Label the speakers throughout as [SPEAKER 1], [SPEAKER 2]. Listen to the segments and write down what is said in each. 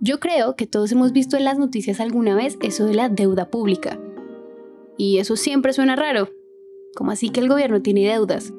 [SPEAKER 1] Yo creo que todos hemos visto en las noticias alguna vez eso de la deuda pública. Y eso siempre suena raro. ¿Cómo así que el gobierno tiene deudas?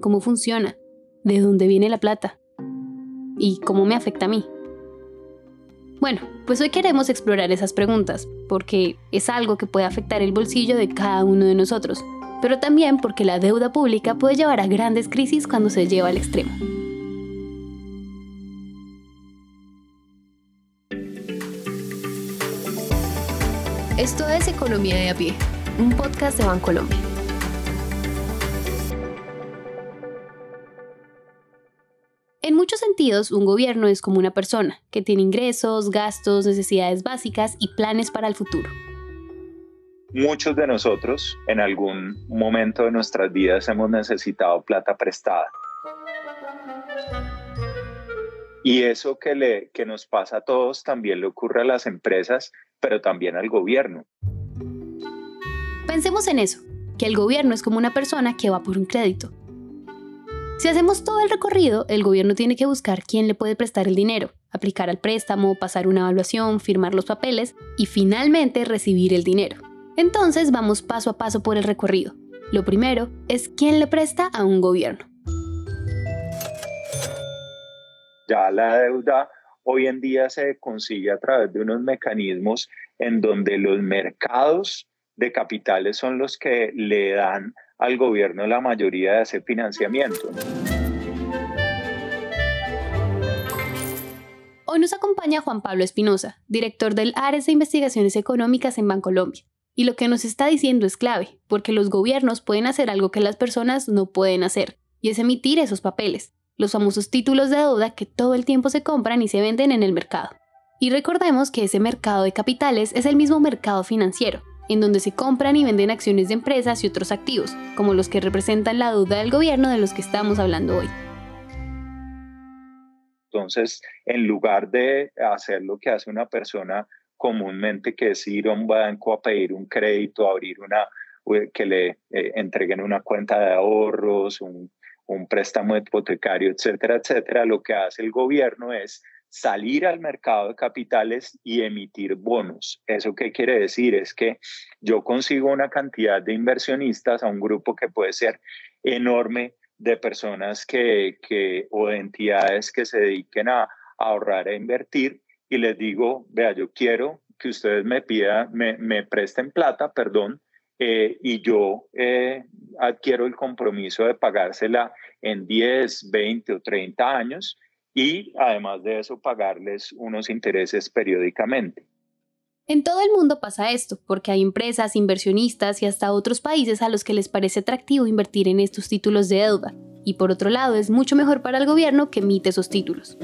[SPEAKER 1] ¿Cómo funciona? ¿De dónde viene la plata? ¿Y cómo me afecta a mí? Bueno, pues hoy queremos explorar esas preguntas, porque es algo que puede afectar el bolsillo de cada uno de nosotros, pero también porque la deuda pública puede llevar a grandes crisis cuando se lleva al extremo. Esto es Economía de a pie, un podcast de Bancolombia. En muchos sentidos, un gobierno es como una persona, que tiene ingresos, gastos, necesidades básicas y planes para el futuro.
[SPEAKER 2] Muchos de nosotros en algún momento de nuestras vidas hemos necesitado plata prestada. Y eso que, le, que nos pasa a todos también le ocurre a las empresas pero también al gobierno.
[SPEAKER 1] Pensemos en eso, que el gobierno es como una persona que va por un crédito. Si hacemos todo el recorrido, el gobierno tiene que buscar quién le puede prestar el dinero, aplicar al préstamo, pasar una evaluación, firmar los papeles y finalmente recibir el dinero. Entonces vamos paso a paso por el recorrido. Lo primero es quién le presta a un gobierno.
[SPEAKER 2] Ya la deuda hoy en día se consigue a través de unos mecanismos en donde los mercados de capitales son los que le dan al gobierno la mayoría de ese financiamiento.
[SPEAKER 1] Hoy nos acompaña Juan Pablo Espinosa, director del Ares de Investigaciones Económicas en Bancolombia. Y lo que nos está diciendo es clave, porque los gobiernos pueden hacer algo que las personas no pueden hacer, y es emitir esos papeles, los famosos títulos de deuda que todo el tiempo se compran y se venden en el mercado. Y recordemos que ese mercado de capitales es el mismo mercado financiero, en donde se compran y venden acciones de empresas y otros activos, como los que representan la deuda del gobierno de los que estamos hablando hoy.
[SPEAKER 2] Entonces, en lugar de hacer lo que hace una persona comúnmente, que es ir a un banco a pedir un crédito, abrir una, que le eh, entreguen una cuenta de ahorros, un un préstamo hipotecario, etcétera, etcétera, lo que hace el gobierno es salir al mercado de capitales y emitir bonos. ¿Eso qué quiere decir? Es que yo consigo una cantidad de inversionistas a un grupo que puede ser enorme de personas que, que o de entidades que se dediquen a, ahorrar e invertir y les digo, vea, yo quiero que ustedes me pidan, me, me presten plata, perdón, eh, y yo eh, adquiero el compromiso de pagársela en 10, 20 o 30 años y además de eso pagarles unos intereses periódicamente.
[SPEAKER 1] En todo el mundo pasa esto, porque hay empresas, inversionistas y hasta otros países a los que les parece atractivo invertir en estos títulos de deuda. Y por otro lado, es mucho mejor para el gobierno que emite esos títulos.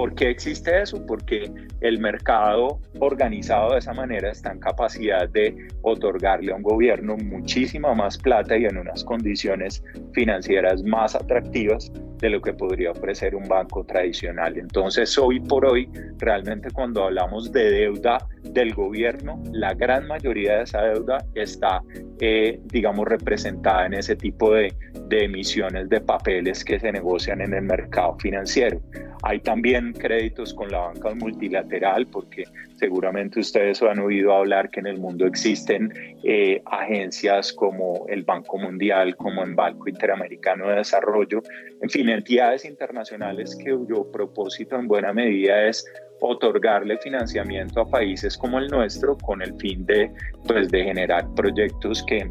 [SPEAKER 2] ¿Por qué existe eso? Porque el mercado organizado de esa manera está en capacidad de otorgarle a un gobierno muchísima más plata y en unas condiciones financieras más atractivas de lo que podría ofrecer un banco tradicional. Entonces, hoy por hoy, realmente cuando hablamos de deuda del gobierno, la gran mayoría de esa deuda está, eh, digamos, representada en ese tipo de, de emisiones de papeles que se negocian en el mercado financiero. Hay también créditos con la banca multilateral, porque seguramente ustedes han oído hablar que en el mundo existen eh, agencias como el Banco Mundial, como el Banco Interamericano de Desarrollo, en fin, entidades internacionales que yo propósito en buena medida es otorgarle financiamiento a países como el nuestro con el fin de, pues, de generar proyectos que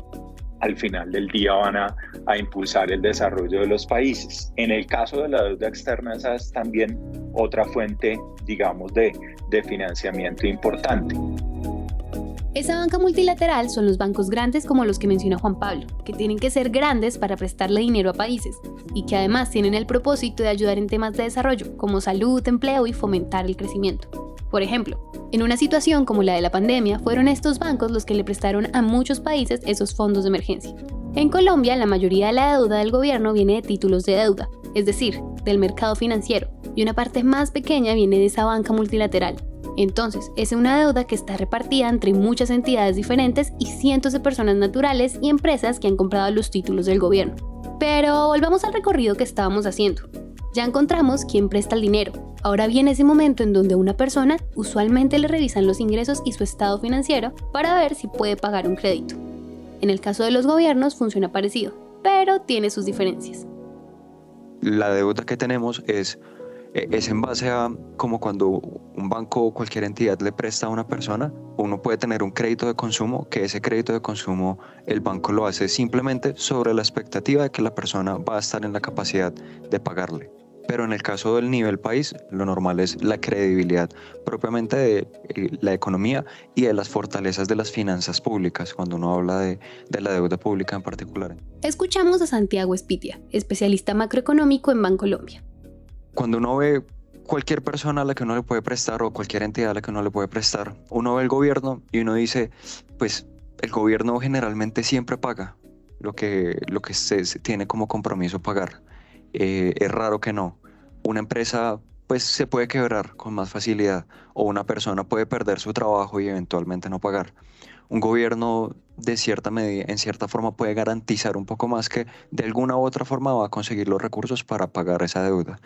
[SPEAKER 2] al final del día van a, impulsar el desarrollo de los países. En el caso de la deuda externa, esa es también otra fuente, digamos, de, de financiamiento importante.
[SPEAKER 1] Esa banca multilateral son los bancos grandes como los que menciona Juan Pablo, que tienen que ser grandes para prestarle dinero a países y que además tienen el propósito de ayudar en temas de desarrollo como salud, empleo y fomentar el crecimiento. Por ejemplo, en una situación como la de la pandemia, fueron estos bancos los que le prestaron a muchos países esos fondos de emergencia. En Colombia, la mayoría de la deuda del gobierno viene de títulos de deuda, es decir, del mercado financiero, y una parte más pequeña viene de esa banca multilateral. Entonces, es una deuda que está repartida entre muchas entidades diferentes y cientos de personas naturales y empresas que han comprado los títulos del gobierno. Pero volvamos al recorrido que estábamos haciendo. Ya encontramos quién presta el dinero, Ahora viene ese momento en donde a una persona usualmente le revisan los ingresos y su estado financiero para ver si puede pagar un crédito. En el caso de los gobiernos funciona parecido, pero tiene sus diferencias.
[SPEAKER 3] La deuda que tenemos es es en base a como cuando un banco o cualquier entidad le presta a una persona, uno puede tener un crédito de consumo, que ese crédito de consumo el banco lo hace simplemente sobre la expectativa de que la persona va a estar en la capacidad de pagarle. Pero en el caso del nivel país, lo normal es la credibilidad propiamente de eh, la economía y de las fortalezas de las finanzas públicas, cuando uno habla de, de la deuda pública en particular.
[SPEAKER 1] Escuchamos a Santiago Espitia, especialista macroeconómico en Bancolombia
[SPEAKER 3] cuando uno ve cualquier persona a la que uno le puede prestar o cualquier entidad a la que uno le puede prestar, uno ve el gobierno y uno dice, pues el gobierno generalmente siempre paga lo que, lo que se, tiene como compromiso pagar. Eh, es raro que no. Una empresa pues se puede quebrar con más facilidad o una persona puede perder su trabajo y eventualmente no pagar. Un gobierno de cierta medida, en cierta forma puede garantizar un poco más que de alguna u otra forma va a conseguir los recursos para pagar esa deuda.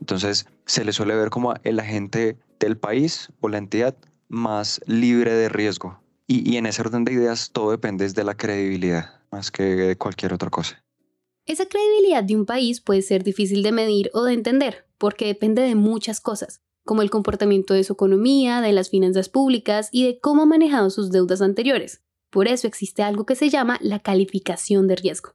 [SPEAKER 3] Entonces se le suele ver como el agente del país o la entidad más libre de riesgo. Y, en ese orden de ideas todo depende de la credibilidad más que de cualquier otra cosa.
[SPEAKER 1] Esa credibilidad de un país puede ser difícil de medir o de entender, porque depende de muchas cosas, como el comportamiento de su economía, de las finanzas públicas y de cómo ha manejado sus deudas anteriores. Por eso existe algo que se llama la calificación de riesgo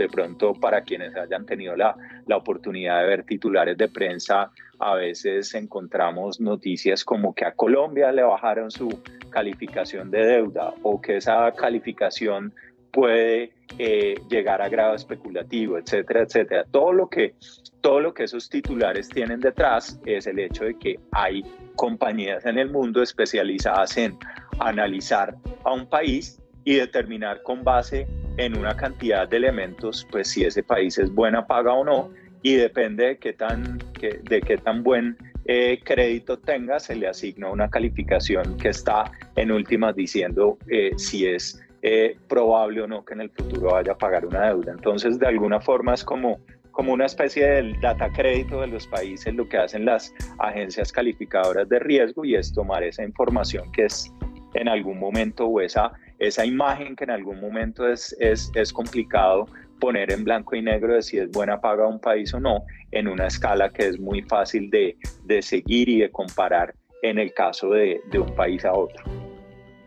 [SPEAKER 2] de pronto para quienes hayan tenido la, la oportunidad de ver titulares de prensa, a veces encontramos noticias como que a Colombia le bajaron su calificación de deuda o que esa calificación puede eh, llegar a grado especulativo, etcétera, etcétera. Todo lo que todo lo que esos titulares tienen detrás es el hecho de que hay compañías en el mundo especializadas en analizar a un país y determinar con base en una cantidad de elementos, pues si ese país es buena paga o no, y depende de qué tan, de qué tan buen eh, crédito tenga, se le asigna una calificación que está en últimas diciendo eh, si es eh, probable o no que en el futuro vaya a pagar una deuda. Entonces, de alguna forma es como, como una especie del data crédito de los países, lo que hacen las agencias calificadoras de riesgo y es tomar esa información que es en algún momento o esa esa imagen que en algún momento es, es, es complicado poner en blanco y negro de si es buena paga un país o no, en una escala que es muy fácil de, de seguir y de comparar en el caso de, de un país a otro.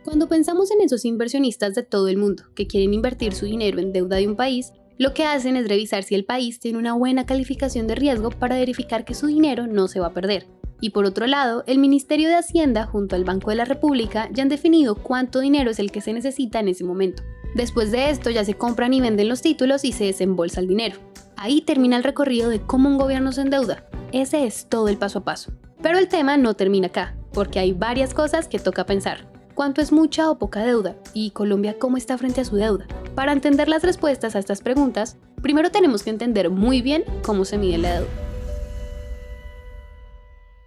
[SPEAKER 1] Cuando pensamos en esos inversionistas de todo el mundo que quieren invertir su dinero en deuda de un país, lo que hacen es revisar si el país tiene una buena calificación de riesgo para verificar que su dinero no se va a perder. Y por otro lado, el Ministerio de Hacienda junto al Banco de la República ya han definido cuánto dinero es el que se necesita en ese momento. Después de esto ya se compran y venden los títulos y se desembolsa el dinero. Ahí termina el recorrido de cómo un gobierno se endeuda. Ese es todo el paso a paso. Pero el tema no termina acá, porque hay varias cosas que toca pensar. ¿Cuánto es mucha o poca deuda? ¿Y Colombia cómo está frente a su deuda? Para entender las respuestas a estas preguntas, primero tenemos que entender muy bien cómo se mide la deuda.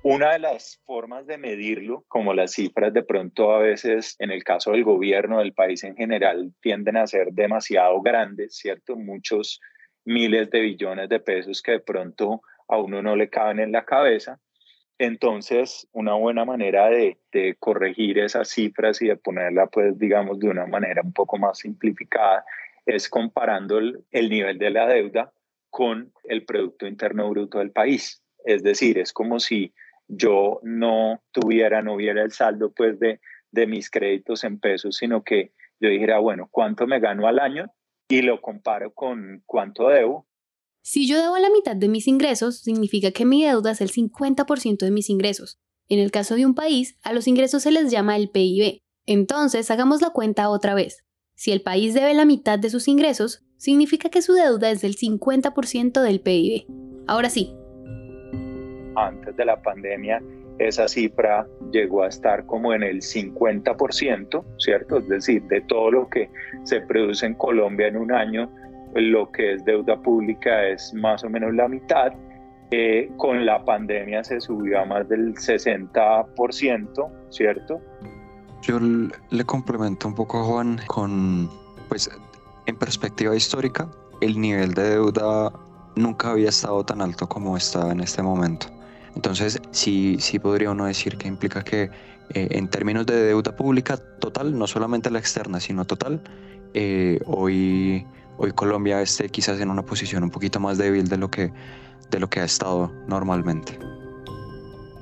[SPEAKER 2] Una de las formas de medirlo, como las cifras de pronto a veces en el caso del gobierno, del país en general, tienden a ser demasiado grandes, ¿cierto? Muchos miles de billones de pesos que de pronto a uno no le caben en la cabeza. Entonces, una buena manera de, corregir esas cifras y de ponerla, pues, digamos, de una manera un poco más simplificada, es comparando el, el nivel de la deuda con el Producto Interno Bruto del país. Es decir, es como si yo no tuviera, no hubiera el saldo pues de, de mis créditos en pesos, sino que yo dijera, bueno, ¿cuánto me gano al año? Y lo comparo con cuánto debo.
[SPEAKER 1] Si yo debo la mitad de mis ingresos, significa que mi deuda es el 50% de mis ingresos. En el caso de un país, a los ingresos se les llama el PIB. Entonces, hagamos la cuenta otra vez. Si el país debe la mitad de sus ingresos, significa que su deuda es del 50% del PIB. Ahora sí,
[SPEAKER 2] antes de la pandemia esa cifra llegó a estar como en el 50%, ¿cierto? Es decir, de todo lo que se produce en Colombia en un año, lo que es deuda pública es más o menos la mitad. Eh, con la pandemia se subió a más del 60%, ¿cierto?
[SPEAKER 3] Yo le complemento un poco a Juan con, pues, en perspectiva histórica, el nivel de deuda nunca había estado tan alto como está en este momento Entonces, sí, sí podría uno decir que implica que eh, en términos de deuda pública total, no solamente la externa, sino total, eh, hoy, hoy Colombia esté quizás en una posición un poquito más débil de lo que, de lo que ha estado normalmente.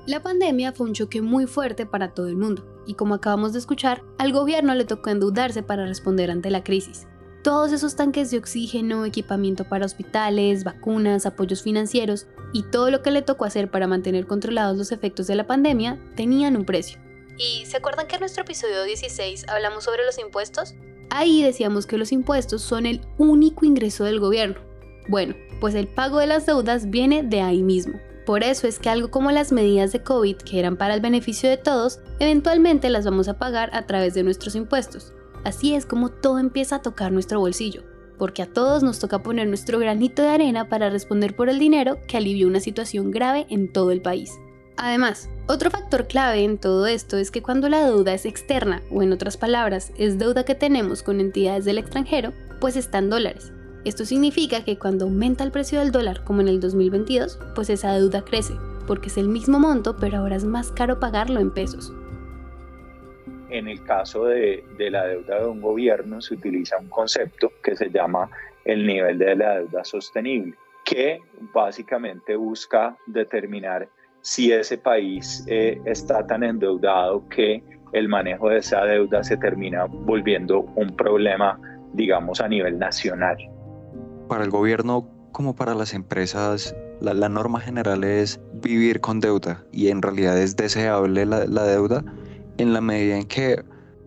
[SPEAKER 1] La pandemia fue un choque muy fuerte para todo el mundo, y como acabamos de escuchar, al gobierno le tocó endeudarse para responder ante la crisis. Todos esos tanques de oxígeno, equipamiento para hospitales, vacunas, apoyos financieros y todo lo que le tocó hacer para mantener controlados los efectos de la pandemia tenían un precio. ¿Y se acuerdan que en nuestro episodio 16 hablamos sobre los impuestos? Ahí decíamos que los impuestos son el único ingreso del gobierno. Bueno, pues el pago de las deudas viene de ahí mismo, por eso es que algo como las medidas de COVID, que eran para el beneficio de todos, eventualmente las vamos a pagar a través de nuestros impuestos. Así es como todo empieza a tocar nuestro bolsillo, porque a todos nos toca poner nuestro granito de arena para responder por el dinero que alivió una situación grave en todo el país. Además, otro factor clave en todo esto es que cuando la deuda es externa, o en otras palabras, es deuda que tenemos con entidades del extranjero, pues está en dólares. Esto significa que cuando aumenta el precio del dólar, como en el 2022, pues esa deuda crece, porque es el mismo monto, pero ahora es más caro pagarlo en pesos.
[SPEAKER 2] En el caso de, la deuda de un gobierno se utiliza un concepto que se llama el nivel de la deuda sostenible, que básicamente busca determinar si ese país eh, está tan endeudado que el manejo de esa deuda se termina volviendo un problema, digamos, a nivel nacional.
[SPEAKER 3] Para el gobierno como para las empresas, la, norma general es vivir con deuda y en realidad es deseable la, la deuda en la medida en que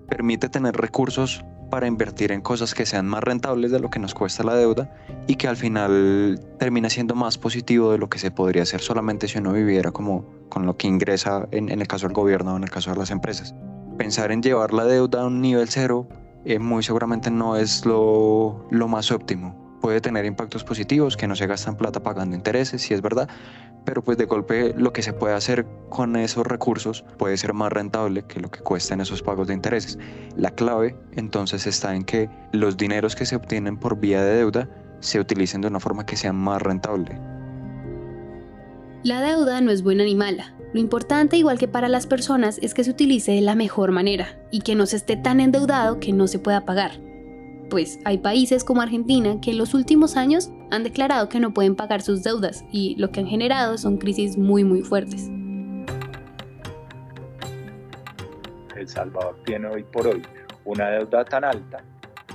[SPEAKER 3] permite tener recursos para invertir en cosas que sean más rentables de lo que nos cuesta la deuda y que al final termina siendo más positivo de lo que se podría hacer solamente si uno viviera como con lo que ingresa en, el caso del gobierno o en el caso de las empresas. Pensar en llevar la deuda a un nivel cero eh, muy seguramente no es lo, lo más óptimo puede tener impactos positivos, que no se gastan plata pagando intereses, si es verdad, pero pues de golpe lo que se puede hacer con esos recursos puede ser más rentable que lo que cuestan esos pagos de intereses. La clave entonces está en que los dineros que se obtienen por vía de deuda se utilicen de una forma que sea más rentable.
[SPEAKER 1] La deuda no es buena ni mala. Lo importante, igual que para las personas, es que se utilice de la mejor manera y que no se esté tan endeudado que no se pueda pagar pues hay países como Argentina que en los últimos años han declarado que no pueden pagar sus deudas y lo que han generado son crisis muy muy fuertes.
[SPEAKER 2] El Salvador tiene hoy por hoy una deuda tan alta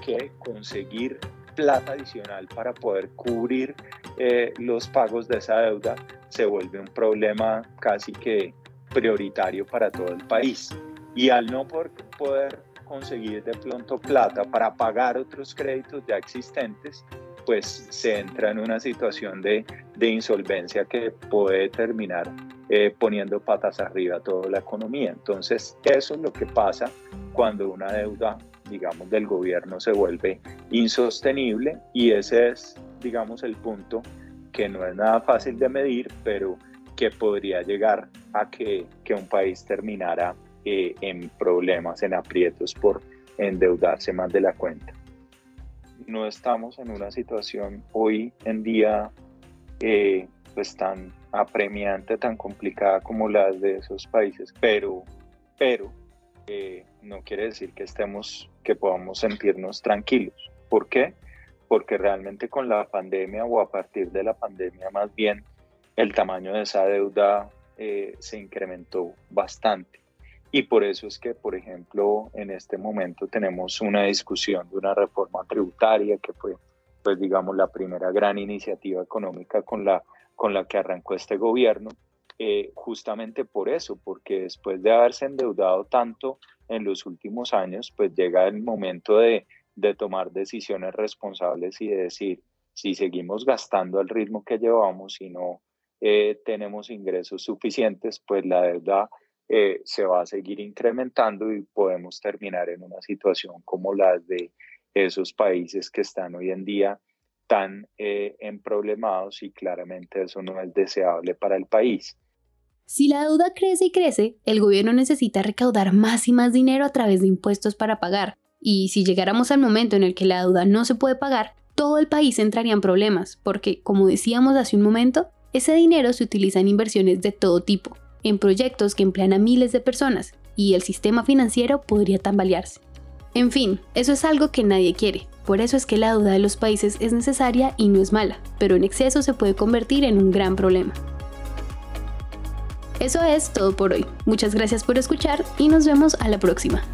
[SPEAKER 2] que conseguir plata adicional para poder cubrir eh, los pagos de esa deuda se vuelve un problema casi que prioritario para todo el país. Y al no poder conseguir de pronto plata para pagar otros créditos ya existentes, pues se entra en una situación de, de insolvencia que puede terminar eh, poniendo patas arriba toda la economía. Entonces, eso es lo que pasa cuando una deuda, digamos, del gobierno se vuelve insostenible y ese es, digamos, el punto que no es nada fácil de medir, pero que podría llegar a que, que un país terminara eh, en problemas, en aprietos por endeudarse más de la cuenta. No estamos en una situación hoy en día eh, pues tan apremiante, tan complicada como las de esos países, pero, pero eh, no quiere decir que estemos, que podamos sentirnos tranquilos. ¿Por qué? Porque realmente con la pandemia o a partir de la pandemia más bien el tamaño de esa deuda se incrementó bastante. Y por eso es que, por ejemplo, en este momento tenemos una discusión de una reforma tributaria que fue, pues digamos, la primera gran iniciativa económica con la, con la que arrancó este gobierno, eh, justamente por eso, porque después de haberse endeudado tanto en los últimos años, pues llega el momento de, de tomar decisiones responsables y de decir, si seguimos gastando al ritmo que llevamos y no eh, tenemos ingresos suficientes, pues la deuda eh, se va a seguir incrementando y podemos terminar en una situación como la de esos países que están hoy en día tan eh, emproblemados y claramente eso no es deseable para el país.
[SPEAKER 1] Si la deuda crece y crece, el gobierno necesita recaudar más y más dinero a través de impuestos para pagar. Y si llegáramos al momento en el que la deuda no se puede pagar, todo el país entraría en problemas, porque, como decíamos hace un momento, Ese dinero se utiliza en inversiones de todo tipo, en proyectos que emplean a miles de personas, y el sistema financiero podría tambalearse. En fin, eso es algo que nadie quiere, por eso es que la deuda de los países es necesaria y no es mala, pero en exceso se puede convertir en un gran problema. Eso es todo por hoy. Muchas gracias por escuchar y nos vemos a la próxima.